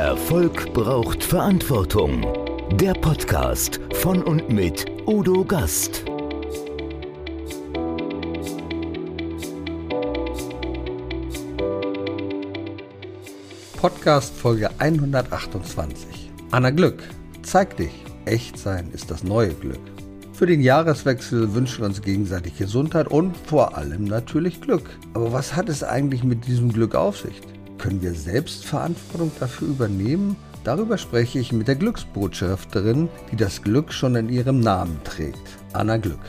Erfolg braucht Verantwortung. Der Podcast von und mit Udo Gast. Podcast Folge 128. Anna Glück, zeig dich. Echt sein ist das neue Glück. Für den Jahreswechsel wünschen wir uns gegenseitig Gesundheit und vor allem natürlich Glück. Aber was hat es eigentlich mit diesem Glück auf sich? Können wir selbst Verantwortung dafür übernehmen? Darüber spreche ich mit der Glücksbotschafterin, die das Glück schon in ihrem Namen trägt, Anna Glück.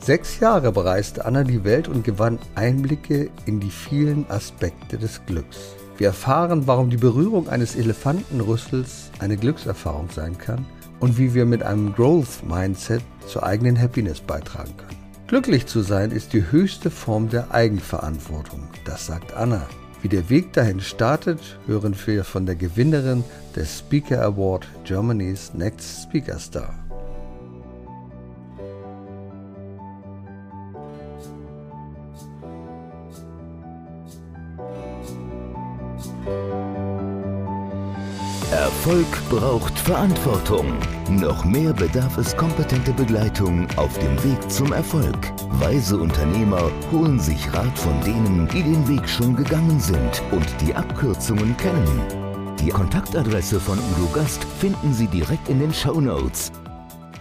Sechs Jahre bereiste Anna die Welt und gewann Einblicke in die vielen Aspekte des Glücks. Wir erfahren, warum die Berührung eines Elefantenrüssels eine Glückserfahrung sein kann und wie wir mit einem Growth Mindset zur eigenen Happiness beitragen können. Glücklich zu sein ist die höchste Form der Eigenverantwortung, das sagt Anna. Wie der Weg dahin startet, hören wir von der Gewinnerin des Speaker Award Germany's Next Speaker Star. Erfolg braucht Verantwortung. Noch mehr bedarf es kompetente Begleitung auf dem Weg zum Erfolg. Weise Unternehmer holen sich Rat von denen, die den Weg schon gegangen sind und die Abkürzungen kennen. Die Kontaktadresse von Udo Gast finden Sie direkt in den Show Notes.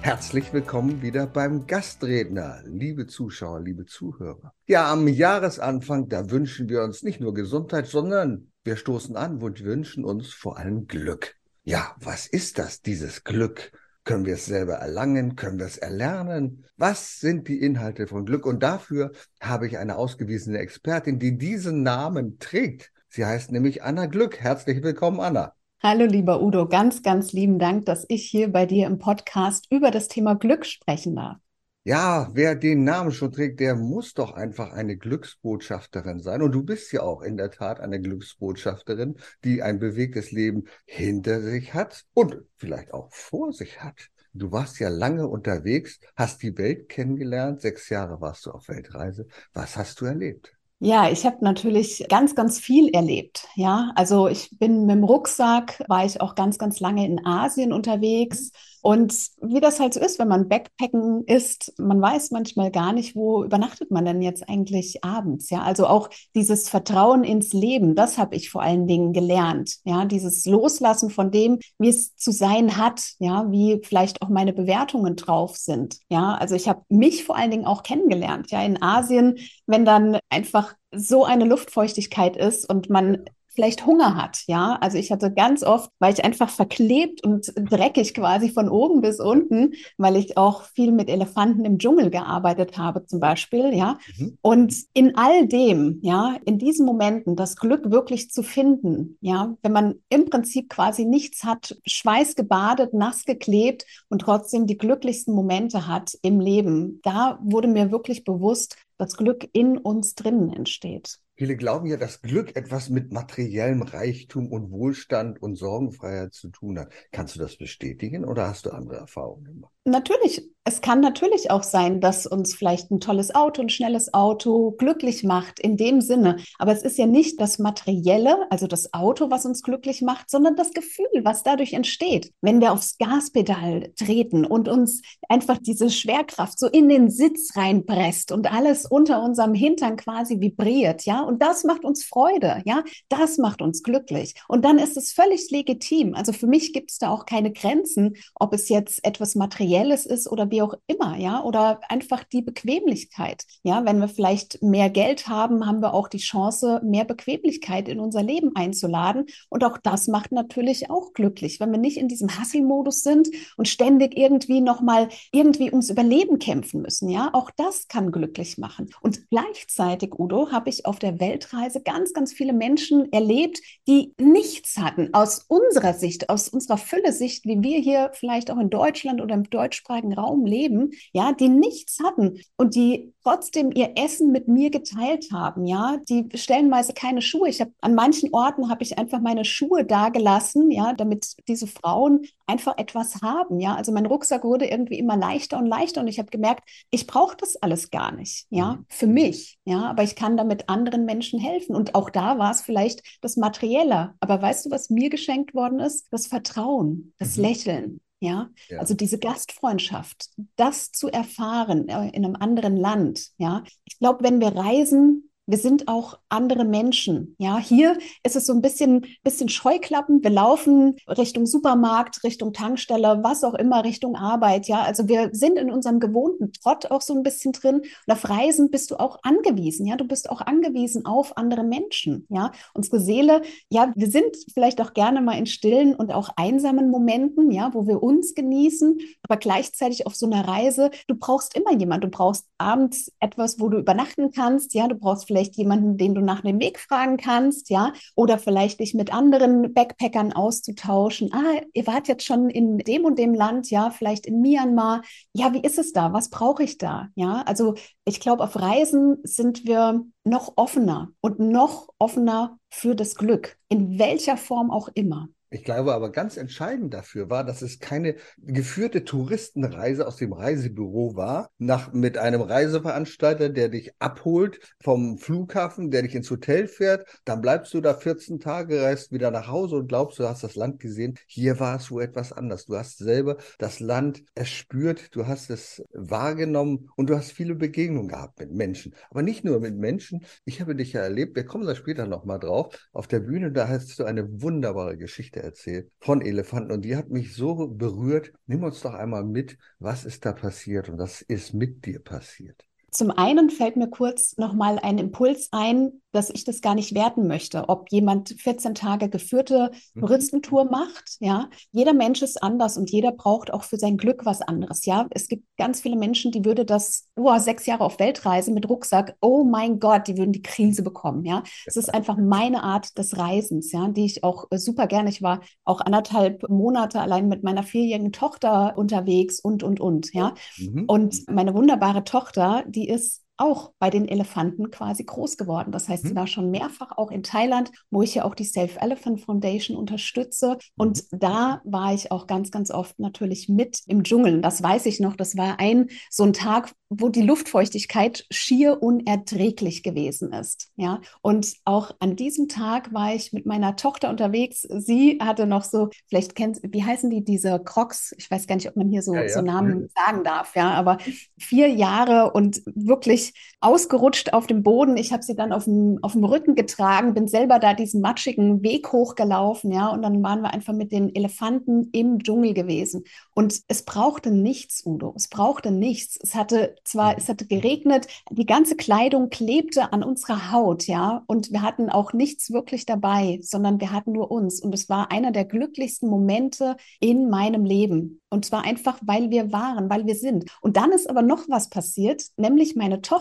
Herzlich willkommen wieder beim Gastredner, liebe Zuschauer, liebe Zuhörer. Ja, am Jahresanfang, da wünschen wir uns nicht nur Gesundheit, sondern wir stoßen an und wünschen uns vor allem Glück. Ja, was ist das, dieses Glück? Können wir es selber erlangen? Können wir es erlernen? Was sind die Inhalte von Glück? Und dafür habe ich eine ausgewiesene Expertin, die diesen Namen trägt. Sie heißt nämlich Anna Glück. Herzlich willkommen, Anna. Hallo, lieber Udo. Ganz, ganz lieben Dank, dass ich hier bei dir im Podcast über das Thema Glück sprechen darf. Ja, wer den Namen schon trägt, der muss doch einfach eine Glücksbotschafterin sein. Und du bist ja auch in der Tat eine Glücksbotschafterin, die ein bewegtes Leben hinter sich hat und vielleicht auch vor sich hat. Du warst ja lange unterwegs, hast die Welt kennengelernt, sechs Jahre warst du auf Weltreise. Was hast du erlebt? Ja, ich habe natürlich ganz, ganz viel erlebt. Ja, also ich bin mit dem Rucksack, war ich auch ganz, ganz lange in Asien unterwegs. Und wie das halt so ist, wenn man Backpacken ist, man weiß manchmal gar nicht, wo übernachtet man denn jetzt eigentlich abends. Ja, also auch dieses Vertrauen ins Leben, das habe ich vor allen Dingen gelernt. Ja, dieses Loslassen von dem, wie es zu sein hat. Ja, wie vielleicht auch meine Bewertungen drauf sind. Ja, also ich habe mich vor allen Dingen auch kennengelernt. Ja, in Asien, wenn dann einfach so eine Luftfeuchtigkeit ist und man vielleicht Hunger hat, ja. Also ich hatte ganz oft, weil ich einfach verklebt und dreckig quasi von oben bis unten, weil ich auch viel mit Elefanten im Dschungel gearbeitet habe zum Beispiel, ja. Mhm. Und in all dem, ja, in diesen Momenten das Glück wirklich zu finden, ja, wenn man im Prinzip quasi nichts hat, schweißgebadet, nass geklebt und trotzdem die glücklichsten Momente hat im Leben, da wurde mir wirklich bewusst, dass Glück in uns drinnen entsteht. Viele glauben ja, dass Glück etwas mit materiellem Reichtum und Wohlstand und Sorgenfreiheit zu tun hat. Kannst du das bestätigen oder hast du andere Erfahrungen gemacht? Natürlich es kann natürlich auch sein, dass uns vielleicht ein tolles Auto, ein schnelles Auto glücklich macht in dem Sinne. Aber es ist ja nicht das Materielle, also das Auto, was uns glücklich macht, sondern das Gefühl, was dadurch entsteht. Wenn wir aufs Gaspedal treten und uns einfach diese Schwerkraft so in den Sitz reinpresst und alles unter unserem Hintern quasi vibriert, ja, und das macht uns Freude, ja, das macht uns glücklich. Und dann ist es völlig legitim. Also für mich gibt es da auch keine Grenzen, ob es jetzt etwas Materielles ist oder wie auch immer, ja, oder einfach die Bequemlichkeit. Ja, wenn wir vielleicht mehr Geld haben, haben wir auch die Chance, mehr Bequemlichkeit in unser Leben einzuladen. Und auch das macht natürlich auch glücklich, wenn wir nicht in diesem Hasselmodus sind und ständig irgendwie nochmal irgendwie ums Überleben kämpfen müssen. Ja, auch das kann glücklich machen. Und gleichzeitig, Udo, habe ich auf der Weltreise ganz, ganz viele Menschen erlebt, die nichts hatten aus unserer Sicht, aus unserer Fülle-Sicht, wie wir hier vielleicht auch in Deutschland oder im deutschsprachigen Raum leben, ja, die nichts hatten und die trotzdem ihr Essen mit mir geteilt haben, ja, die stellenweise keine Schuhe. Ich habe an manchen Orten habe ich einfach meine Schuhe da gelassen, ja, damit diese Frauen einfach etwas haben, ja. Also mein Rucksack wurde irgendwie immer leichter und leichter und ich habe gemerkt, ich brauche das alles gar nicht, ja, mhm. für mich, ja, aber ich kann damit anderen anderen Menschen helfen. Und auch da war es vielleicht das Materielle. Aber weißt du, was mir geschenkt worden ist? Das Vertrauen, das mhm. Lächeln. Ja? ja? also diese Gastfreundschaft, das zu erfahren äh, in einem anderen Land. Ja, ich glaube, wenn wir reisen, wir sind auch andere Menschen. Ja, hier ist es so ein bisschen, bisschen Scheuklappen. Wir laufen Richtung Supermarkt, Richtung Tankstelle, was auch immer, Richtung Arbeit. Ja, also wir sind in unserem gewohnten Trott auch so ein bisschen drin. Und auf Reisen bist du auch angewiesen. Ja, du bist auch angewiesen auf andere Menschen. Ja, unsere Seele, ja, wir sind vielleicht auch gerne mal in stillen und auch einsamen Momenten, ja, wo wir uns genießen, aber gleichzeitig auf so einer Reise, du brauchst immer jemand. Du brauchst abends etwas, wo du übernachten kannst. Ja, du brauchst vielleicht jemanden, den du nach dem Weg fragen kannst, ja, oder vielleicht dich mit anderen Backpackern auszutauschen. Ah, ihr wart jetzt schon in dem und dem Land, ja, vielleicht in Myanmar. Ja, wie ist es da? Was brauche ich da? Ja, also ich glaube, auf Reisen sind wir noch offener und noch offener für das Glück, in welcher Form auch immer. Ich glaube aber ganz entscheidend dafür war, dass es keine geführte Touristenreise aus dem Reisebüro war, nach, mit einem Reiseveranstalter, der dich abholt vom Flughafen, der dich ins Hotel fährt. Dann bleibst du da 14 Tage, reist wieder nach Hause und glaubst, du hast das Land gesehen. Hier war es wo etwas anders. Du hast selber das Land erspürt, du hast es wahrgenommen und du hast viele Begegnungen gehabt mit Menschen. Aber nicht nur mit Menschen. Ich habe dich ja erlebt, wir kommen da später nochmal drauf, auf der Bühne, da hast du eine wunderbare Geschichte erzählt von Elefanten und die hat mich so berührt. Nimm uns doch einmal mit, was ist da passiert und was ist mit dir passiert. Zum einen fällt mir kurz nochmal ein Impuls ein, dass ich das gar nicht werten möchte, ob jemand 14 Tage geführte mhm. Touristentour macht. Ja, jeder Mensch ist anders und jeder braucht auch für sein Glück was anderes. Ja, es gibt ganz viele Menschen, die würde das, oh, sechs Jahre auf Weltreise mit Rucksack, oh mein Gott, die würden die Krise bekommen. Ja, es ist einfach meine Art des Reisens, ja, die ich auch äh, super gerne. Ich war auch anderthalb Monate allein mit meiner vierjährigen Tochter unterwegs und, und, und. Ja, mhm. und meine wunderbare Tochter, die ist auch bei den Elefanten quasi groß geworden. Das heißt, sie mhm. war schon mehrfach auch in Thailand, wo ich ja auch die Safe Elephant Foundation unterstütze. Und mhm. da war ich auch ganz, ganz oft natürlich mit im Dschungel. Das weiß ich noch. Das war ein so ein Tag, wo die Luftfeuchtigkeit schier unerträglich gewesen ist. Ja, und auch an diesem Tag war ich mit meiner Tochter unterwegs. Sie hatte noch so, vielleicht kennt, wie heißen die, diese Crocs? Ich weiß gar nicht, ob man hier so, ja, ja. so Namen mhm. sagen darf, ja, aber vier Jahre und wirklich ausgerutscht auf dem Boden. Ich habe sie dann auf dem, auf dem Rücken getragen, bin selber da diesen matschigen Weg hochgelaufen, ja, und dann waren wir einfach mit den Elefanten im Dschungel gewesen. Und es brauchte nichts, Udo. Es brauchte nichts. Es hatte zwar, es hatte geregnet, die ganze Kleidung klebte an unserer Haut, ja, und wir hatten auch nichts wirklich dabei, sondern wir hatten nur uns. Und es war einer der glücklichsten Momente in meinem Leben. Und zwar einfach, weil wir waren, weil wir sind. Und dann ist aber noch was passiert, nämlich meine Tochter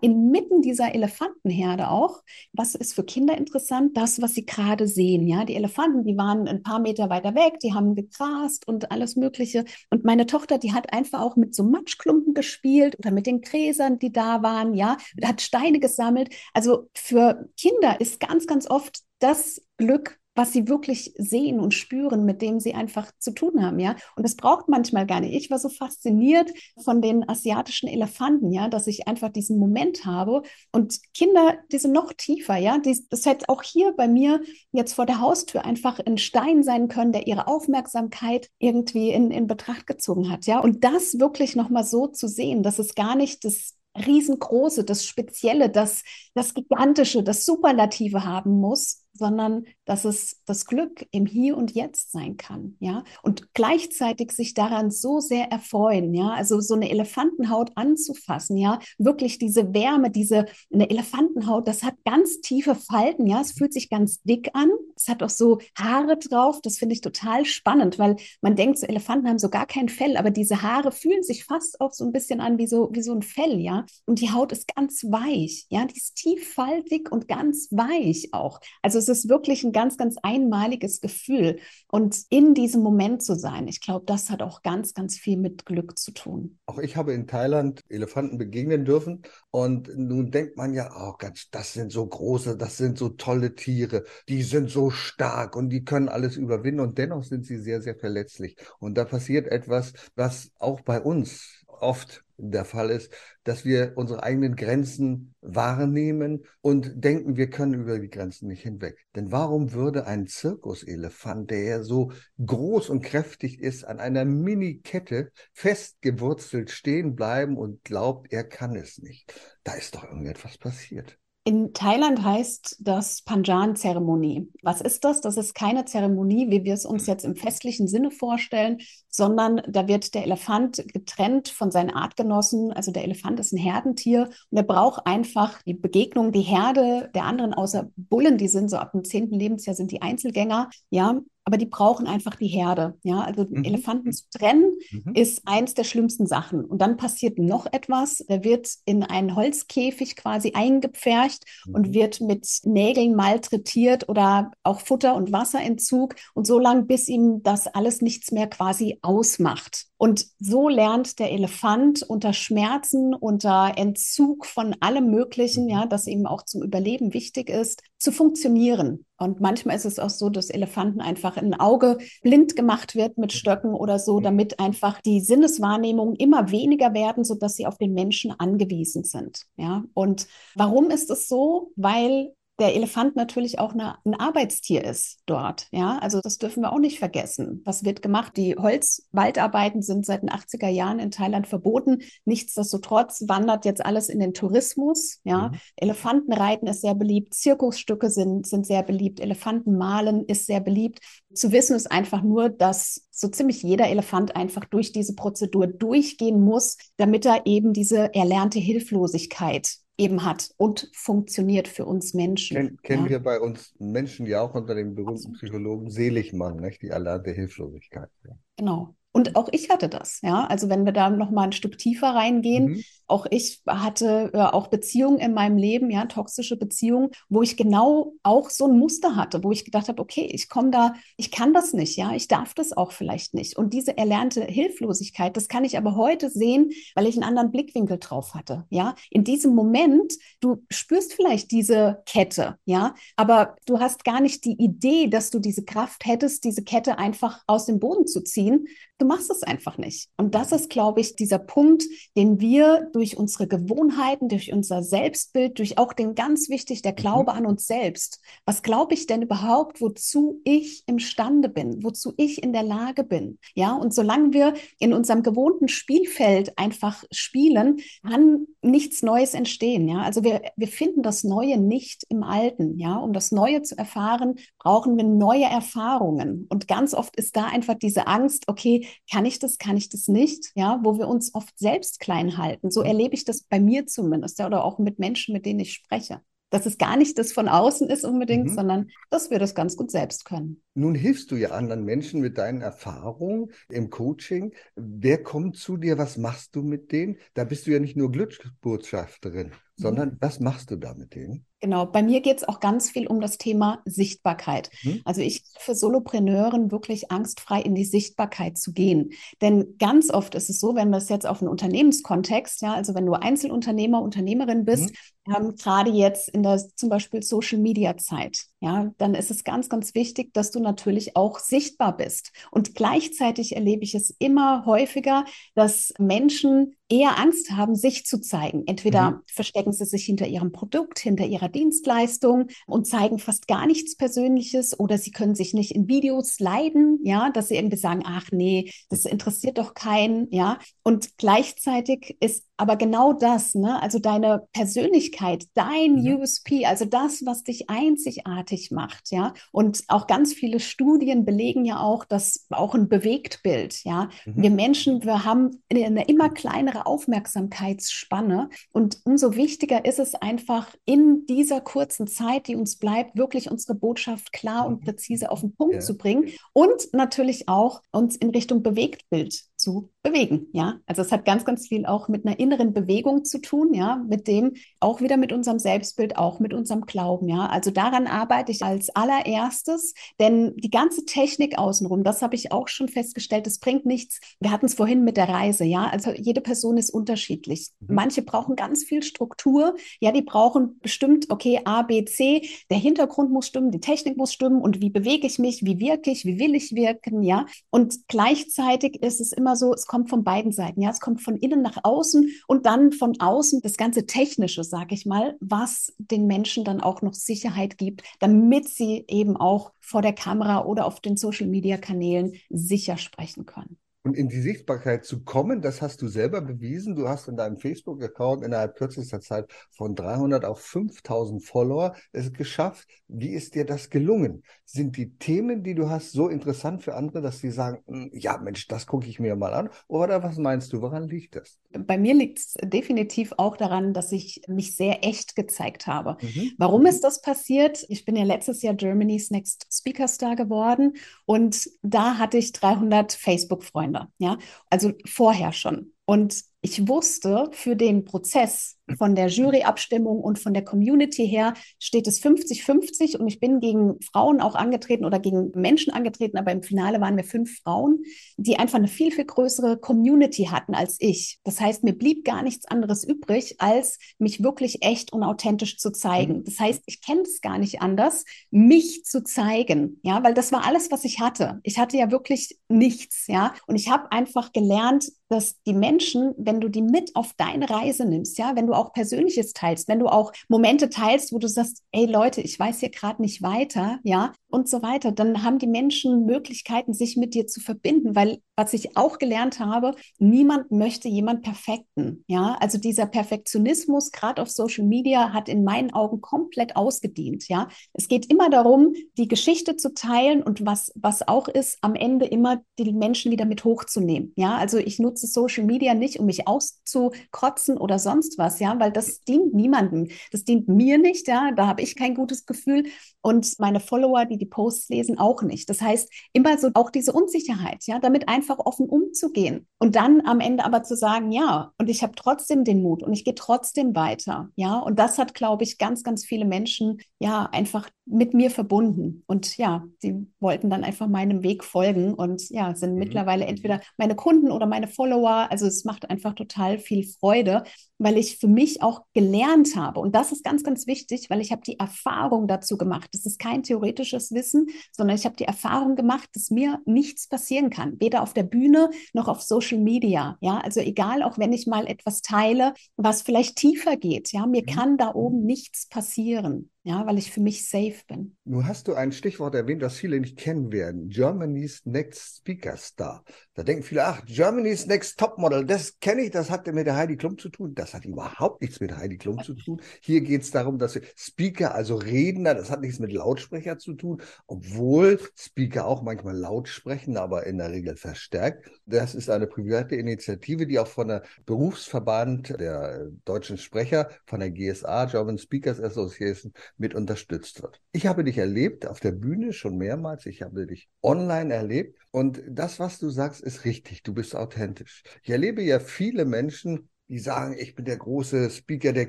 inmitten dieser Elefantenherde auch. Was ist für Kinder interessant? Das, was sie gerade sehen. Ja, die Elefanten, die waren ein paar Meter weiter weg, die haben gegrast und alles Mögliche. Und meine Tochter, die hat einfach auch mit so Matschklumpen gespielt oder mit den Gräsern, die da waren. Ja, hat Steine gesammelt. Also für Kinder ist ganz, ganz oft das Glück was sie wirklich sehen und spüren, mit dem sie einfach zu tun haben, ja. Und das braucht manchmal gar nicht. Ich war so fasziniert von den asiatischen Elefanten, ja, dass ich einfach diesen Moment habe. Und Kinder, die sind noch tiefer, ja. Die, das hätte auch hier bei mir jetzt vor der Haustür einfach ein Stein sein können, der ihre Aufmerksamkeit irgendwie in, in Betracht gezogen hat, ja. Und das wirklich nochmal so zu sehen, dass es gar nicht das riesengroße, das Spezielle, das, das Gigantische, das Superlative haben muss, sondern dass es das Glück im Hier und Jetzt sein kann, ja, und gleichzeitig sich daran so sehr erfreuen, ja, also so eine Elefantenhaut anzufassen, ja, wirklich diese Wärme, diese eine Elefantenhaut, das hat ganz tiefe Falten, ja, es fühlt sich ganz dick an, es hat auch so Haare drauf, das finde ich total spannend, weil man denkt, so Elefanten haben so gar kein Fell, aber diese Haare fühlen sich fast auch so ein bisschen an wie so wie so ein Fell, ja, und die Haut ist ganz weich, ja, die ist tieffaltig und ganz weich auch, also es ist wirklich ein ganz, ganz einmaliges Gefühl. Und in diesem Moment zu sein, ich glaube, das hat auch ganz, ganz viel mit Glück zu tun. Auch ich habe in Thailand Elefanten begegnen dürfen. Und nun denkt man ja, oh Gott, das sind so große, das sind so tolle Tiere, die sind so stark und die können alles überwinden. Und dennoch sind sie sehr, sehr verletzlich. Und da passiert etwas, was auch bei uns oft der Fall ist, dass wir unsere eigenen Grenzen wahrnehmen und denken, wir können über die Grenzen nicht hinweg. Denn warum würde ein Zirkuselefant, der so groß und kräftig ist, an einer Mini-Kette festgewurzelt stehen bleiben und glaubt, er kann es nicht? Da ist doch irgendetwas passiert. In Thailand heißt das Panjan-Zeremonie. Was ist das? Das ist keine Zeremonie, wie wir es uns jetzt im festlichen Sinne vorstellen, sondern da wird der Elefant getrennt von seinen Artgenossen. Also der Elefant ist ein Herdentier und er braucht einfach die Begegnung, die Herde der anderen außer Bullen, die sind so ab dem zehnten Lebensjahr sind die Einzelgänger. Ja, aber die brauchen einfach die Herde. Ja, also mhm. Elefanten zu trennen mhm. ist eins der schlimmsten Sachen. Und dann passiert noch etwas. Der wird in einen Holzkäfig quasi eingepfercht mhm. und wird mit Nägeln malträtiert oder auch Futter- und Wasserentzug und so lange, bis ihm das alles nichts mehr quasi ausmacht. Und so lernt der Elefant unter Schmerzen, unter Entzug von allem Möglichen, ja, das ihm auch zum Überleben wichtig ist, zu funktionieren. Und manchmal ist es auch so, dass Elefanten einfach ein Auge blind gemacht wird mit Stöcken oder so, damit einfach die Sinneswahrnehmungen immer weniger werden, sodass sie auf den Menschen angewiesen sind. Ja, und warum ist es so? Weil der Elefant natürlich auch eine, ein Arbeitstier ist dort. Ja, also das dürfen wir auch nicht vergessen. Was wird gemacht? Die Holzwaldarbeiten sind seit den 80er Jahren in Thailand verboten. Nichtsdestotrotz wandert jetzt alles in den Tourismus. Ja, mhm. Elefantenreiten ist sehr beliebt. Zirkusstücke sind, sind sehr beliebt. Elefantenmalen ist sehr beliebt. Zu wissen ist einfach nur, dass so ziemlich jeder Elefant einfach durch diese Prozedur durchgehen muss, damit er eben diese erlernte Hilflosigkeit eben hat und funktioniert für uns Menschen. Ken, kennen ja. wir bei uns Menschen ja auch unter dem berühmten Psychologen Seligmann, nicht? die erlernte Hilflosigkeit. Ja. Genau. Und auch ich hatte das, ja. Also wenn wir da noch mal ein Stück tiefer reingehen, mhm. auch ich hatte äh, auch Beziehungen in meinem Leben, ja, toxische Beziehungen, wo ich genau auch so ein Muster hatte, wo ich gedacht habe, okay, ich komme da, ich kann das nicht, ja, ich darf das auch vielleicht nicht. Und diese erlernte Hilflosigkeit, das kann ich aber heute sehen, weil ich einen anderen Blickwinkel drauf hatte, ja. In diesem Moment, du spürst vielleicht diese Kette, ja, aber du hast gar nicht die Idee, dass du diese Kraft hättest, diese Kette einfach aus dem Boden zu ziehen Du machst es einfach nicht. Und das ist, glaube ich, dieser Punkt, den wir durch unsere Gewohnheiten, durch unser Selbstbild, durch auch den ganz wichtig, der Glaube mhm. an uns selbst. Was glaube ich denn überhaupt, wozu ich imstande bin, wozu ich in der Lage bin? Ja, und solange wir in unserem gewohnten Spielfeld einfach spielen, kann nichts Neues entstehen. Ja, also wir, wir finden das Neue nicht im Alten. Ja, um das Neue zu erfahren, brauchen wir neue Erfahrungen. Und ganz oft ist da einfach diese Angst, okay, kann ich das, kann ich das nicht, ja, wo wir uns oft selbst klein halten. So erlebe ich das bei mir zumindest, ja, oder auch mit Menschen, mit denen ich spreche. Dass es gar nicht das von außen ist unbedingt, mhm. sondern dass wir das ganz gut selbst können. Nun hilfst du ja anderen Menschen mit deinen Erfahrungen im Coaching. Wer kommt zu dir? Was machst du mit denen? Da bist du ja nicht nur Glücksbotschafterin, mhm. sondern was machst du da mit denen? Genau, bei mir geht es auch ganz viel um das Thema Sichtbarkeit. Mhm. Also ich für Solopreneuren wirklich angstfrei in die Sichtbarkeit zu gehen. Denn ganz oft ist es so, wenn wir es jetzt auf einen Unternehmenskontext, ja, also wenn du Einzelunternehmer, Unternehmerin bist, mhm. ähm, gerade jetzt in der zum Beispiel Social Media Zeit, ja, dann ist es ganz, ganz wichtig, dass du natürlich auch sichtbar bist. Und gleichzeitig erlebe ich es immer häufiger, dass Menschen eher Angst haben, sich zu zeigen. Entweder mhm. verstecken sie sich hinter ihrem Produkt, hinter ihrer Dienstleistung und zeigen fast gar nichts Persönliches oder sie können sich nicht in Videos leiden, ja, dass sie irgendwie sagen, ach nee, das interessiert doch keinen, ja. Und gleichzeitig ist aber genau das, ne, also deine Persönlichkeit, dein mhm. USP, also das, was dich einzigartig macht, ja. Und auch ganz viele Studien belegen ja auch, dass auch ein Bewegtbild, ja. Mhm. Wir Menschen, wir haben eine immer kleinere Aufmerksamkeitsspanne. Und umso wichtiger ist es einfach, in dieser kurzen Zeit, die uns bleibt, wirklich unsere Botschaft klar und mhm. präzise auf den Punkt ja. zu bringen und natürlich auch uns in Richtung Bewegtbild zu bewegen, ja. Also es hat ganz, ganz viel auch mit einer inneren Bewegung zu tun, ja, mit dem auch wieder mit unserem Selbstbild, auch mit unserem Glauben, ja. Also daran arbeite ich als allererstes, denn die ganze Technik außenrum, das habe ich auch schon festgestellt, das bringt nichts. Wir hatten es vorhin mit der Reise, ja. Also jede Person ist unterschiedlich. Mhm. Manche brauchen ganz viel Struktur, ja, die brauchen bestimmt, okay, A, B, C, der Hintergrund muss stimmen, die Technik muss stimmen und wie bewege ich mich, wie wirke ich, wie will ich wirken, ja. Und gleichzeitig ist es immer immer so, es kommt von beiden Seiten. Ja, es kommt von innen nach außen und dann von außen das ganze Technische, sage ich mal, was den Menschen dann auch noch Sicherheit gibt, damit sie eben auch vor der Kamera oder auf den Social-Media-Kanälen sicher sprechen können. Und in die Sichtbarkeit zu kommen, das hast du selber bewiesen. Du hast in deinem Facebook-Account innerhalb kürzester Zeit von 300 auf 5000 Follower es geschafft. Wie ist dir das gelungen? Sind die Themen, die du hast, so interessant für andere, dass sie sagen, hm, ja Mensch, das gucke ich mir mal an? Oder was meinst du, woran liegt das? Bei mir liegt es definitiv auch daran, dass ich mich sehr echt gezeigt habe. Mhm. Warum ist das passiert? Ich bin ja letztes Jahr Germany's Next Speaker Star geworden und da hatte ich 300 Facebook-Freunde. Ja, also vorher schon. Und ich wusste, für den Prozess von der Juryabstimmung und von der Community her steht es 50-50 und ich bin gegen Frauen auch angetreten oder gegen Menschen angetreten, aber im Finale waren wir fünf Frauen, die einfach eine viel, viel größere Community hatten als ich. Das heißt, mir blieb gar nichts anderes übrig, als mich wirklich echt und authentisch zu zeigen. Mhm. Das heißt, ich kenne es gar nicht anders, mich zu zeigen, ja, weil das war alles, was ich hatte. Ich hatte ja wirklich nichts, ja, und ich habe einfach gelernt, dass die Menschen, wenn du die mit auf deine Reise nimmst, ja, wenn du auch Persönliches teilst, wenn du auch Momente teilst, wo du sagst, ey Leute, ich weiß hier gerade nicht weiter, ja, und so weiter, dann haben die Menschen Möglichkeiten, sich mit dir zu verbinden, weil was ich auch gelernt habe, niemand möchte jemand perfekten. Ja, also dieser Perfektionismus, gerade auf Social Media, hat in meinen Augen komplett ausgedient. Ja, es geht immer darum, die Geschichte zu teilen und was, was auch ist, am Ende immer die Menschen wieder mit hochzunehmen. Ja, also ich nutze Social Media nicht, um mich auszukotzen oder sonst was. Ja, weil das dient niemandem. Das dient mir nicht. Ja, da habe ich kein gutes Gefühl und meine Follower, die die Posts lesen, auch nicht. Das heißt, immer so auch diese Unsicherheit, ja, damit einfach offen umzugehen und dann am Ende aber zu sagen, ja, und ich habe trotzdem den Mut und ich gehe trotzdem weiter, ja, und das hat, glaube ich, ganz, ganz viele Menschen ja einfach mit mir verbunden und ja, sie wollten dann einfach meinem Weg folgen und ja, sind mhm. mittlerweile entweder meine Kunden oder meine Follower. Also es macht einfach total viel Freude, weil ich für mich auch gelernt habe und das ist ganz, ganz wichtig, weil ich habe die Erfahrung dazu gemacht das ist kein theoretisches Wissen, sondern ich habe die Erfahrung gemacht, dass mir nichts passieren kann, weder auf der Bühne noch auf Social Media. Ja, also egal, auch wenn ich mal etwas teile, was vielleicht tiefer geht, ja, mir mhm. kann da oben nichts passieren. Ja, weil ich für mich safe bin. Nun hast du ein Stichwort erwähnt, das viele nicht kennen werden. Germany's Next Speaker Star. Da denken viele, ach, Germany's Next Topmodel, das kenne ich, das hat mit der Heidi Klum zu tun. Das hat überhaupt nichts mit Heidi Klum zu tun. Hier geht es darum, dass Speaker, also Redner, das hat nichts mit Lautsprecher zu tun, obwohl Speaker auch manchmal laut sprechen, aber in der Regel verstärkt. Das ist eine private Initiative, die auch von der Berufsverband der deutschen Sprecher, von der GSA, German Speakers Association, mit unterstützt wird. Ich habe dich erlebt auf der Bühne schon mehrmals, ich habe dich online erlebt. Und das, was du sagst, ist richtig, du bist authentisch. Ich erlebe ja viele Menschen, die sagen, ich bin der große Speaker, der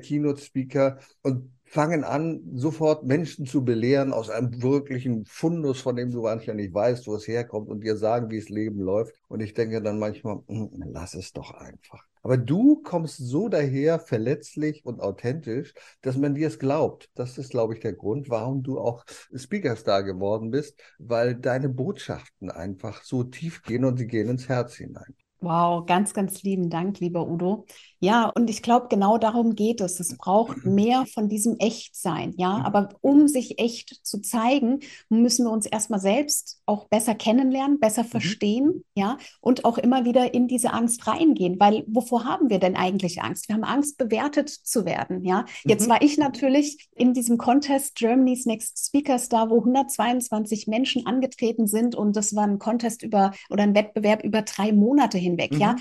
Keynote-Speaker. Und fangen an, sofort Menschen zu belehren aus einem wirklichen Fundus, von dem du manchmal nicht weißt, wo es herkommt und dir sagen, wie es Leben läuft. Und ich denke dann manchmal, hm, lass es doch einfach. Aber du kommst so daher, verletzlich und authentisch, dass man dir es glaubt. Das ist, glaube ich, der Grund, warum du auch Speakerstar geworden bist, weil deine Botschaften einfach so tief gehen und sie gehen ins Herz hinein. Wow, ganz, ganz lieben Dank, lieber Udo. Ja, und ich glaube, genau darum geht es. Es braucht mehr von diesem Echtsein. Ja, mhm. aber um sich echt zu zeigen, müssen wir uns erstmal selbst auch besser kennenlernen, besser mhm. verstehen. Ja, und auch immer wieder in diese Angst reingehen. Weil wovor haben wir denn eigentlich Angst? Wir haben Angst, bewertet zu werden. Ja, jetzt mhm. war ich natürlich in diesem Contest Germany's Next Speaker Star, wo 122 Menschen angetreten sind. Und das war ein Contest über oder ein Wettbewerb über drei Monate hin hinweg, mhm. ja.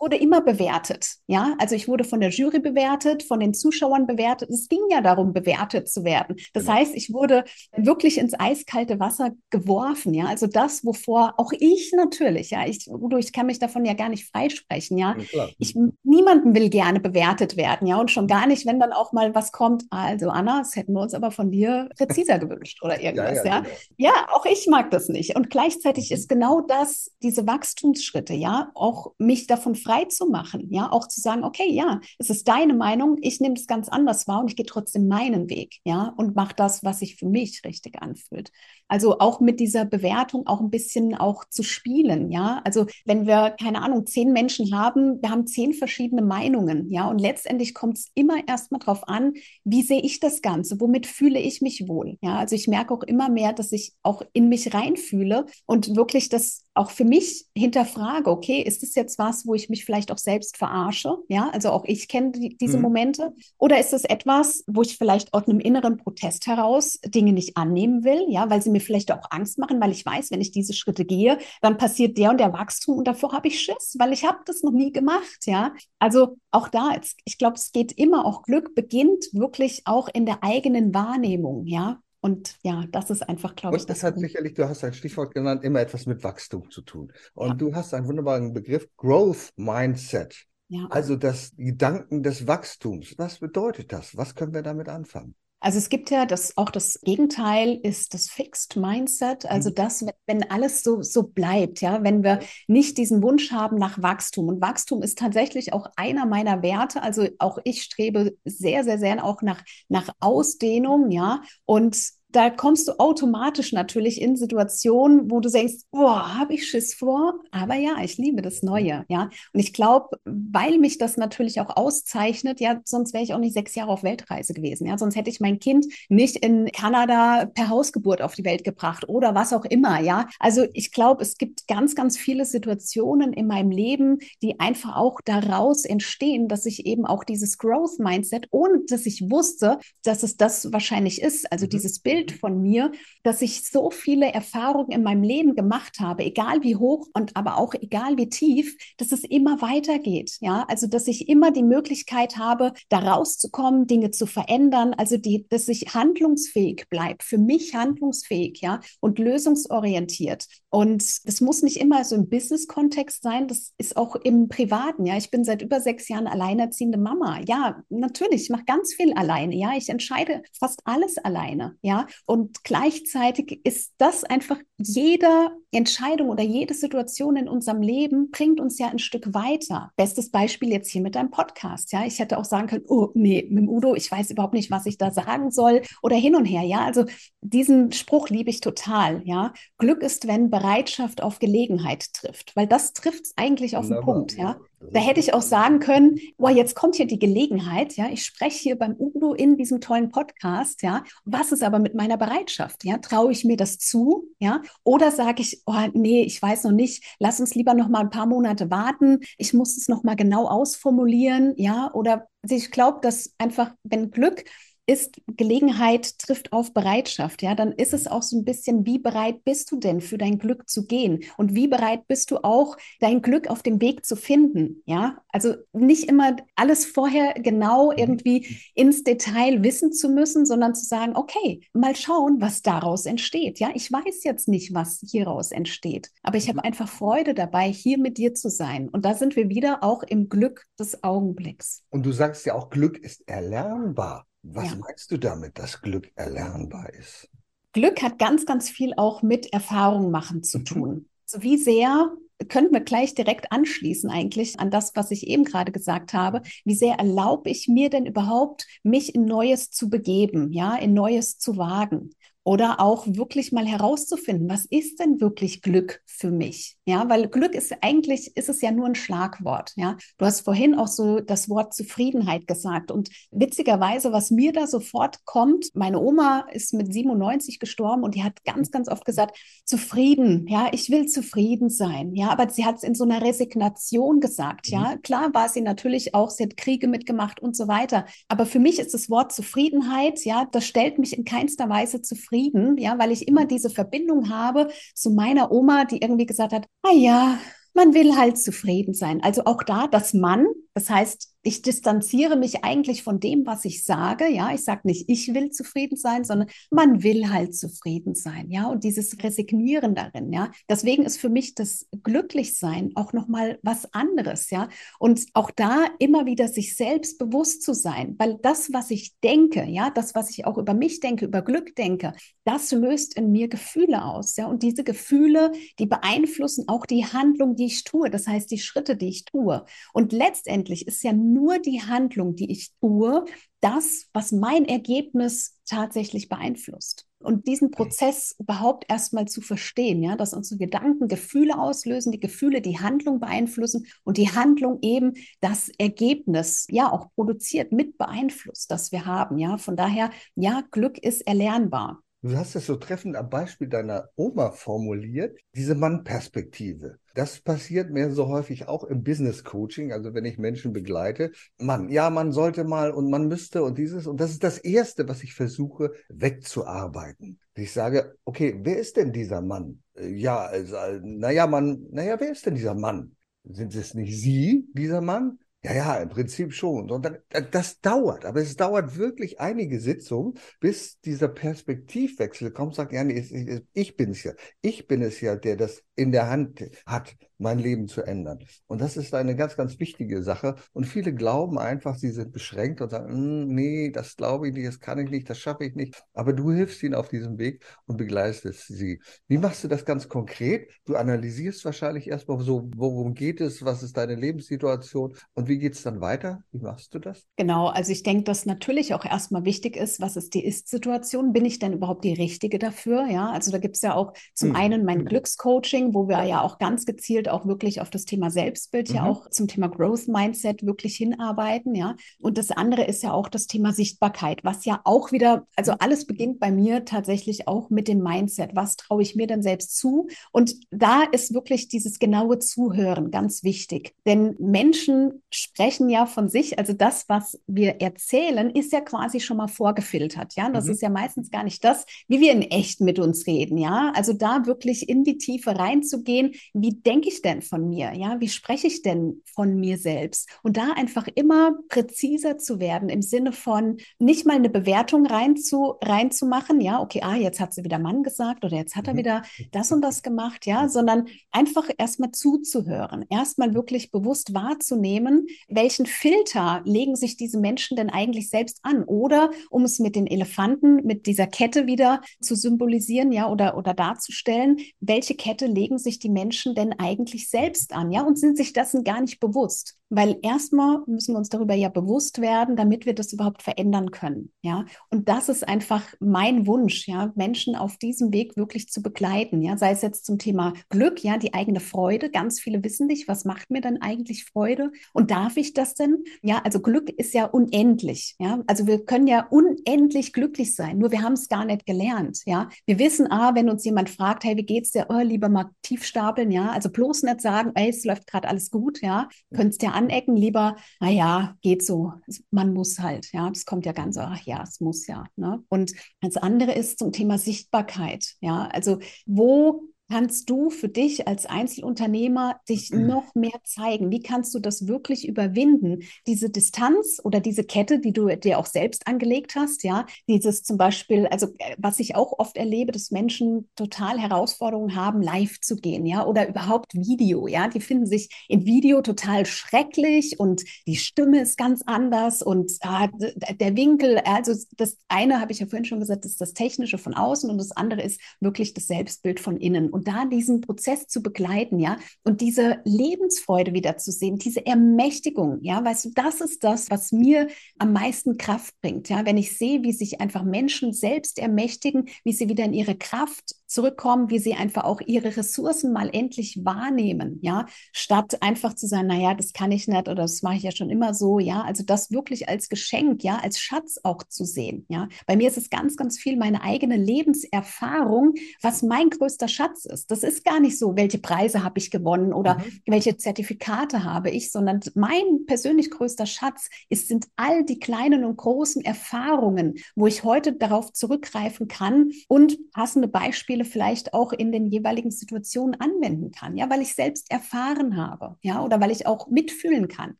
Wurde immer bewertet, ja. Also ich wurde von der Jury bewertet, von den Zuschauern bewertet. Es ging ja darum, bewertet zu werden. Das genau. heißt, ich wurde wirklich ins eiskalte Wasser geworfen, ja. Also das, wovor auch ich natürlich, ja, ich, Udo, ich kann mich davon ja gar nicht freisprechen, ja. ja ich, niemanden will gerne bewertet werden, ja. Und schon gar nicht, wenn dann auch mal was kommt. Also Anna, das hätten wir uns aber von dir präziser gewünscht oder irgendwas, ja. Ja, ja. Genau. ja, auch ich mag das nicht. Und gleichzeitig mhm. ist genau das, diese Wachstumsschritte, ja, auch mich davon frei zu machen, ja, auch zu sagen, okay, ja, es ist deine Meinung, ich nehme es ganz anders wahr und ich gehe trotzdem meinen Weg, ja, und mache das, was sich für mich richtig anfühlt. Also auch mit dieser Bewertung auch ein bisschen auch zu spielen, ja. Also wenn wir, keine Ahnung, zehn Menschen haben, wir haben zehn verschiedene Meinungen, ja, und letztendlich kommt es immer erstmal drauf an, wie sehe ich das Ganze, womit fühle ich mich wohl, ja. Also ich merke auch immer mehr, dass ich auch in mich reinfühle und wirklich das auch für mich hinterfrage, okay, ist das jetzt was, wo ich mich vielleicht auch selbst verarsche? Ja, also auch ich kenne die, diese mhm. Momente. Oder ist es etwas, wo ich vielleicht aus einem inneren Protest heraus Dinge nicht annehmen will? Ja, weil sie mir vielleicht auch Angst machen, weil ich weiß, wenn ich diese Schritte gehe, dann passiert der und der Wachstum und davor habe ich Schiss, weil ich habe das noch nie gemacht. Ja, also auch da, ich glaube, es geht immer auch Glück beginnt wirklich auch in der eigenen Wahrnehmung. Ja, und ja, das ist einfach, glaube ich. Und das hat sicherlich, du hast ein Stichwort genannt, immer etwas mit Wachstum zu tun. Und ja. du hast einen wunderbaren Begriff, Growth Mindset. Ja. Also das Gedanken des Wachstums. Was bedeutet das? Was können wir damit anfangen? Also es gibt ja das, auch das Gegenteil ist das Fixed Mindset. Also mhm. das, wenn alles so, so bleibt, ja, wenn wir nicht diesen Wunsch haben nach Wachstum. Und Wachstum ist tatsächlich auch einer meiner Werte. Also auch ich strebe sehr, sehr, sehr auch nach, nach Ausdehnung, ja. Und da kommst du automatisch natürlich in Situationen, wo du denkst, boah, habe ich Schiss vor? Aber ja, ich liebe das Neue, ja. Und ich glaube, weil mich das natürlich auch auszeichnet, ja, sonst wäre ich auch nicht sechs Jahre auf Weltreise gewesen, ja. Sonst hätte ich mein Kind nicht in Kanada per Hausgeburt auf die Welt gebracht oder was auch immer, ja. Also ich glaube, es gibt ganz, ganz viele Situationen in meinem Leben, die einfach auch daraus entstehen, dass ich eben auch dieses Growth Mindset, ohne dass ich wusste, dass es das wahrscheinlich ist, also mhm. dieses Bild Bild von mir, dass ich so viele Erfahrungen in meinem Leben gemacht habe, egal wie hoch und aber auch egal wie tief, dass es immer weitergeht. Ja, also dass ich immer die Möglichkeit habe, da rauszukommen, Dinge zu verändern, also die, dass ich handlungsfähig bleibe, für mich handlungsfähig, ja, und lösungsorientiert. Und das muss nicht immer so im Business-Kontext sein, das ist auch im Privaten. Ja, ich bin seit über sechs Jahren alleinerziehende Mama. Ja, natürlich, ich mache ganz viel alleine. Ja, ich entscheide fast alles alleine. Ja, und gleichzeitig ist das einfach jede Entscheidung oder jede Situation in unserem Leben bringt uns ja ein Stück weiter. Bestes Beispiel jetzt hier mit deinem Podcast. Ja, ich hätte auch sagen können, oh nee, mit dem Udo, ich weiß überhaupt nicht, was ich da sagen soll oder hin und her. Ja, also diesen Spruch liebe ich total. Ja, Glück ist, wenn Bereitschaft auf Gelegenheit trifft, weil das trifft es eigentlich auf den Punkt, ja. Da hätte ich auch sagen können, boah, jetzt kommt hier die Gelegenheit, ja, ich spreche hier beim Udo in diesem tollen Podcast, ja. Was ist aber mit meiner Bereitschaft, ja? Traue ich mir das zu, ja? Oder sage ich, oh, nee, ich weiß noch nicht, lass uns lieber noch mal ein paar Monate warten, ich muss es noch mal genau ausformulieren, ja? Oder also ich glaube, dass einfach, wenn Glück ist Gelegenheit trifft auf Bereitschaft, ja, dann ist es auch so ein bisschen, wie bereit bist du denn für dein Glück zu gehen und wie bereit bist du auch dein Glück auf dem Weg zu finden, ja? Also nicht immer alles vorher genau mhm. irgendwie ins Detail wissen zu müssen, sondern zu sagen, okay, mal schauen, was daraus entsteht, ja? Ich weiß jetzt nicht, was hieraus entsteht, aber ich habe einfach Freude dabei, hier mit dir zu sein und da sind wir wieder auch im Glück des Augenblicks. Und du sagst ja auch, Glück ist erlernbar. Was ja. meinst du damit, dass Glück erlernbar ist? Glück hat ganz, ganz viel auch mit Erfahrung machen zu mhm. tun. Also wie sehr können wir gleich direkt anschließen eigentlich an das, was ich eben gerade gesagt habe. Wie sehr erlaube ich mir denn überhaupt, mich in Neues zu begeben, ja, in Neues zu wagen? Oder auch wirklich mal herauszufinden, was ist denn wirklich Glück für mich? Ja, weil Glück ist eigentlich, ist es ja nur ein Schlagwort. Ja, du hast vorhin auch so das Wort Zufriedenheit gesagt und witzigerweise, was mir da sofort kommt, meine Oma ist mit 97 gestorben und die hat ganz, ganz oft gesagt, zufrieden. Ja, ich will zufrieden sein. Ja, aber sie hat es in so einer Resignation gesagt. Ja, mhm. klar war sie natürlich auch, sie hat Kriege mitgemacht und so weiter. Aber für mich ist das Wort Zufriedenheit, ja, das stellt mich in keinster Weise zufrieden zufrieden, ja, weil ich immer diese Verbindung habe zu meiner Oma, die irgendwie gesagt hat, ah ja, man will halt zufrieden sein. Also auch da das Mann, das heißt, ich distanziere mich eigentlich von dem, was ich sage. Ja, ich sage nicht, ich will zufrieden sein, sondern man will halt zufrieden sein. Ja, und dieses Resignieren darin. Ja, deswegen ist für mich das Glücklichsein auch nochmal was anderes. Ja, und auch da immer wieder sich selbst bewusst zu sein, weil das, was ich denke, ja, das, was ich auch über mich denke, über Glück denke, das löst in mir Gefühle aus. Ja, und diese Gefühle, die beeinflussen auch die Handlung, die ich tue. Das heißt, die Schritte, die ich tue. Und letztendlich ist ja nur die Handlung, die ich tue, das, was mein Ergebnis tatsächlich beeinflusst. Und diesen Prozess überhaupt erstmal zu verstehen, ja, dass unsere Gedanken Gefühle auslösen, die Gefühle die Handlung beeinflussen und die Handlung eben das Ergebnis ja auch produziert, mit beeinflusst, das wir haben, ja. Von daher, ja, Glück ist erlernbar. Du hast es so treffend am Beispiel deiner Oma formuliert, diese Mann-Perspektive. Das passiert mir so häufig auch im Business Coaching, also wenn ich Menschen begleite. Mann, ja, man sollte mal und man müsste und dieses. Und das ist das Erste, was ich versuche wegzuarbeiten. Ich sage, okay, wer ist denn dieser Mann? Ja, also, naja, man, naja, wer ist denn dieser Mann? Sind es nicht Sie, dieser Mann? Ja, ja, im Prinzip schon. Und dann, das dauert, aber es dauert wirklich einige Sitzungen, bis dieser Perspektivwechsel kommt, sagt, ja, nee, ich, ich bin es ja. Ich bin es ja, der das in der Hand hat, mein Leben zu ändern. Und das ist eine ganz, ganz wichtige Sache. Und viele glauben einfach, sie sind beschränkt und sagen, hm, nee, das glaube ich nicht, das kann ich nicht, das schaffe ich nicht. Aber du hilfst ihnen auf diesem Weg und begleitest sie. Wie machst du das ganz konkret? Du analysierst wahrscheinlich erstmal so, worum geht es, was ist deine Lebenssituation und wie geht es dann weiter? Wie machst du das? Genau, also ich denke, dass natürlich auch erstmal wichtig ist, was ist die Ist-Situation? Bin ich denn überhaupt die Richtige dafür? Ja, also da gibt es ja auch zum hm. einen mein Glückscoaching, wo wir ja auch ganz gezielt auch wirklich auf das Thema Selbstbild, mhm. ja auch zum Thema Growth Mindset wirklich hinarbeiten, ja. Und das andere ist ja auch das Thema Sichtbarkeit, was ja auch wieder, also alles beginnt bei mir tatsächlich auch mit dem Mindset. Was traue ich mir denn selbst zu? Und da ist wirklich dieses genaue Zuhören ganz wichtig. Denn Menschen sprechen ja von sich, also das, was wir erzählen, ist ja quasi schon mal vorgefiltert, ja. Das mhm. ist ja meistens gar nicht das, wie wir in echt mit uns reden, ja. Also da wirklich in die Tiefe reinzugehen, wie denke ich denn von mir? Ja, wie spreche ich denn von mir selbst? Und da einfach immer präziser zu werden im Sinne von nicht mal eine Bewertung rein zu, reinzumachen. Ja, okay, ah, jetzt hat sie wieder Mann gesagt oder jetzt hat er mhm. wieder das und das gemacht. Ja, sondern einfach erstmal zuzuhören, erstmal wirklich bewusst wahrzunehmen, welchen Filter legen sich diese Menschen denn eigentlich selbst an? Oder um es mit den Elefanten, mit dieser Kette wieder zu symbolisieren, ja, oder, oder darzustellen, welche Kette legen sich die Menschen denn eigentlich selbst an, ja, und sind sich dessen gar nicht bewusst. Weil erstmal müssen wir uns darüber ja bewusst werden, damit wir das überhaupt verändern können, ja. Und das ist einfach mein Wunsch, ja, Menschen auf diesem Weg wirklich zu begleiten, ja, sei es jetzt zum Thema Glück, ja, die eigene Freude. Ganz viele wissen nicht, was macht mir denn eigentlich Freude? Und darf ich das denn? Ja, also Glück ist ja unendlich, ja. Also wir können ja unendlich glücklich sein, nur wir haben es gar nicht gelernt, ja. Wir wissen, ah, wenn uns jemand fragt, hey, wie geht's dir? Oh, lieber mal tief stapeln, ja. Also bloß nicht sagen, ey, es läuft gerade alles gut, ja. Könntest ja anecken, lieber, naja, geht so, man muss halt, ja, das kommt ja ganz ach ja, es muss ja. Ne? Und das andere ist zum Thema Sichtbarkeit, ja, also wo kannst du für dich als Einzelunternehmer dich mhm. noch mehr zeigen? Wie kannst du das wirklich überwinden? Diese Distanz oder diese Kette, die du dir auch selbst angelegt hast, ja, dieses zum Beispiel, also äh, was ich auch oft erlebe, dass Menschen total Herausforderungen haben, live zu gehen, ja, oder überhaupt Video, ja, die finden sich in Video total schrecklich und die Stimme ist ganz anders und ah, der Winkel, also das eine habe ich ja vorhin schon gesagt, ist das Technische von außen und das andere ist wirklich das Selbstbild von innen. Und und da diesen Prozess zu begleiten, ja, und diese Lebensfreude wieder zu sehen, diese Ermächtigung, ja, weißt du, das ist das, was mir am meisten Kraft bringt, ja, wenn ich sehe, wie sich einfach Menschen selbst ermächtigen, wie sie wieder in ihre Kraft zurückkommen, wie sie einfach auch ihre Ressourcen mal endlich wahrnehmen, ja, statt einfach zu sagen, naja, das kann ich nicht oder das mache ich ja schon immer so, ja, also das wirklich als Geschenk, ja, als Schatz auch zu sehen, ja. Bei mir ist es ganz, ganz viel meine eigene Lebenserfahrung, was mein größter Schatz ist. Das ist gar nicht so, welche Preise habe ich gewonnen oder mhm. welche Zertifikate habe ich, sondern mein persönlich größter Schatz ist, sind all die kleinen und großen Erfahrungen, wo ich heute darauf zurückgreifen kann und passende Beispiele Anteile vielleicht auch in den jeweiligen Situationen anwenden kann, ja, weil ich selbst erfahren habe, ja, oder weil ich auch mitfühlen kann,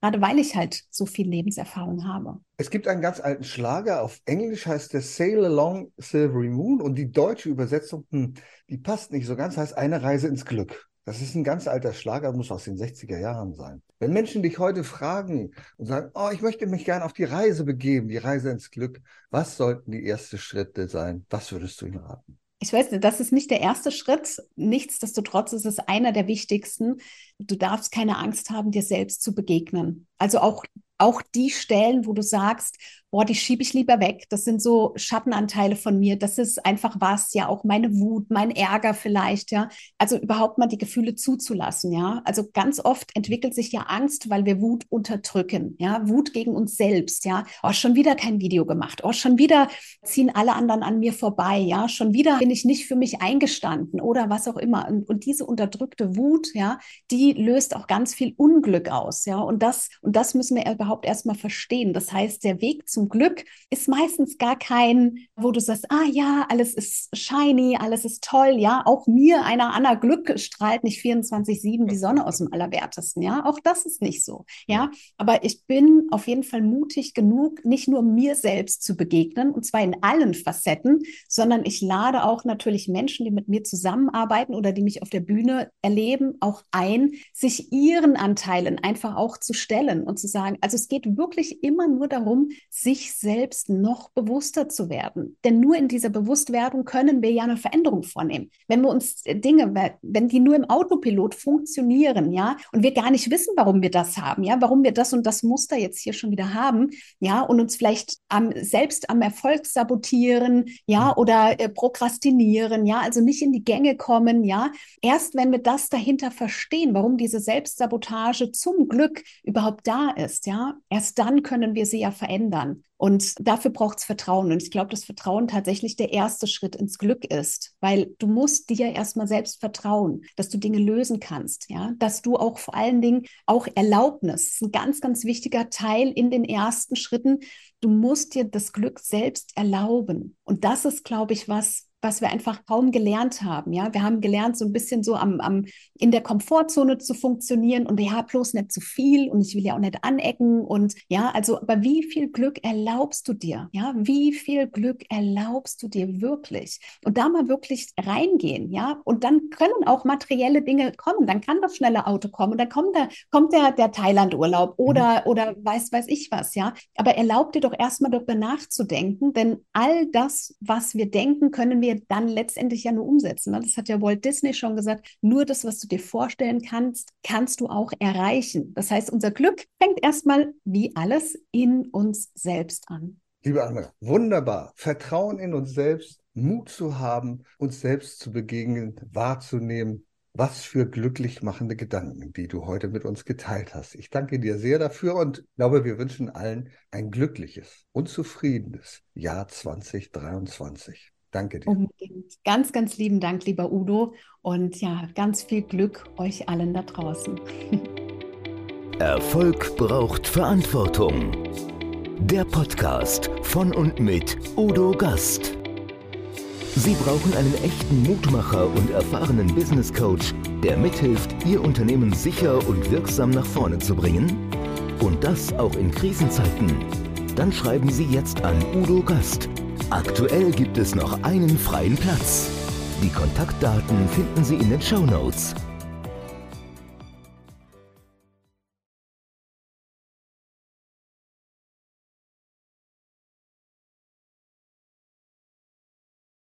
gerade weil ich halt so viel Lebenserfahrung habe. Es gibt einen ganz alten Schlager, auf Englisch heißt der Sail Along Silvery Moon und die deutsche Übersetzung, hm, die passt nicht so ganz, heißt eine Reise ins Glück. Das ist ein ganz alter Schlager, muss aus den 60er Jahren sein. Wenn Menschen dich heute fragen und sagen, oh, ich möchte mich gerne auf die Reise begeben, die Reise ins Glück, was sollten die ersten Schritte sein? Was würdest du ihnen raten? Ich weiß, das ist nicht der erste Schritt. Nichtsdestotrotz ist es einer der wichtigsten. Du darfst keine Angst haben, dir selbst zu begegnen. Also auch, auch die Stellen, wo du sagst, boah, die schiebe ich lieber weg. Das sind so Schattenanteile von mir. Das ist einfach was, ja, auch meine Wut, mein Ärger vielleicht, ja. Also überhaupt mal die Gefühle zuzulassen, ja. Also ganz oft entwickelt sich ja Angst, weil wir Wut unterdrücken, ja. Wut gegen uns selbst, ja. Oh, schon wieder kein Video gemacht. Oh, schon wieder ziehen alle anderen an mir vorbei, ja. Schon wieder bin ich nicht für mich eingestanden oder was auch immer. Und, und diese unterdrückte Wut, ja, die löst auch ganz viel Unglück aus, ja. Und das, und das müssen wir überhaupt erstmal verstehen. Das heißt, der Weg zu zum Glück ist meistens gar kein, wo du sagst, ah ja, alles ist shiny, alles ist toll, ja. Auch mir, einer Anna Glück, strahlt nicht 24-7 die Sonne aus dem Allerwertesten, ja. Auch das ist nicht so, ja. Aber ich bin auf jeden Fall mutig genug, nicht nur mir selbst zu begegnen, und zwar in allen Facetten, sondern ich lade auch natürlich Menschen, die mit mir zusammenarbeiten oder die mich auf der Bühne erleben, auch ein, sich ihren Anteilen einfach auch zu stellen und zu sagen, also es geht wirklich immer nur darum, sich sich selbst noch bewusster zu werden. Denn nur in dieser Bewusstwerdung können wir ja eine Veränderung vornehmen. Wenn wir uns äh, Dinge, wenn die nur im Autopilot funktionieren, ja, und wir gar nicht wissen, warum wir das haben, ja, warum wir das und das Muster jetzt hier schon wieder haben, ja, und uns vielleicht am, selbst am Erfolg sabotieren, ja, oder äh, prokrastinieren, ja, also nicht in die Gänge kommen, ja. Erst wenn wir das dahinter verstehen, warum diese Selbstsabotage zum Glück überhaupt da ist, ja, erst dann können wir sie ja verändern. Und dafür braucht es Vertrauen. Und ich glaube, dass Vertrauen tatsächlich der erste Schritt ins Glück ist, weil du musst dir erstmal selbst vertrauen, dass du Dinge lösen kannst, ja, dass du auch vor allen Dingen auch Erlaubnis, ein ganz, ganz wichtiger Teil in den ersten Schritten. Du musst dir das Glück selbst erlauben. Und das ist, glaube ich, was, was wir einfach kaum gelernt haben. Ja, wir haben gelernt, so ein bisschen so am, am in der Komfortzone zu funktionieren und ja, bloß nicht zu viel und ich will ja auch nicht anecken und ja, also, aber wie viel Glück erlaubst du dir? Ja, wie viel Glück erlaubst du dir wirklich? Und da mal wirklich reingehen, ja, und dann können auch materielle Dinge kommen. Dann kann das schnelle Auto kommen und dann kommt der, kommt der, der Thailand-Urlaub oder, mhm. oder weiß, weiß ich was, ja. Aber erlaub dir doch erstmal darüber nachzudenken, denn all das, was wir denken, können wir wir dann letztendlich ja nur umsetzen. Ne? Das hat ja Walt Disney schon gesagt. Nur das, was du dir vorstellen kannst, kannst du auch erreichen. Das heißt, unser Glück fängt erstmal wie alles in uns selbst an. Liebe Anna, wunderbar. Vertrauen in uns selbst, Mut zu haben, uns selbst zu begegnen, wahrzunehmen, was für glücklich machende Gedanken, die du heute mit uns geteilt hast. Ich danke dir sehr dafür und glaube, wir wünschen allen ein glückliches und zufriedenes Jahr 2023. Danke dir. Unbedingt. Ganz, ganz lieben Dank, lieber Udo. Und ja, ganz viel Glück euch allen da draußen. Erfolg braucht Verantwortung. Der Podcast von und mit Udo Gast. Sie brauchen einen echten Mutmacher und erfahrenen Business Coach, der mithilft, Ihr Unternehmen sicher und wirksam nach vorne zu bringen? Und das auch in Krisenzeiten? Dann schreiben Sie jetzt an Udo Gast Aktuell gibt es noch einen freien Platz. Die Kontaktdaten finden Sie in den Show Notes.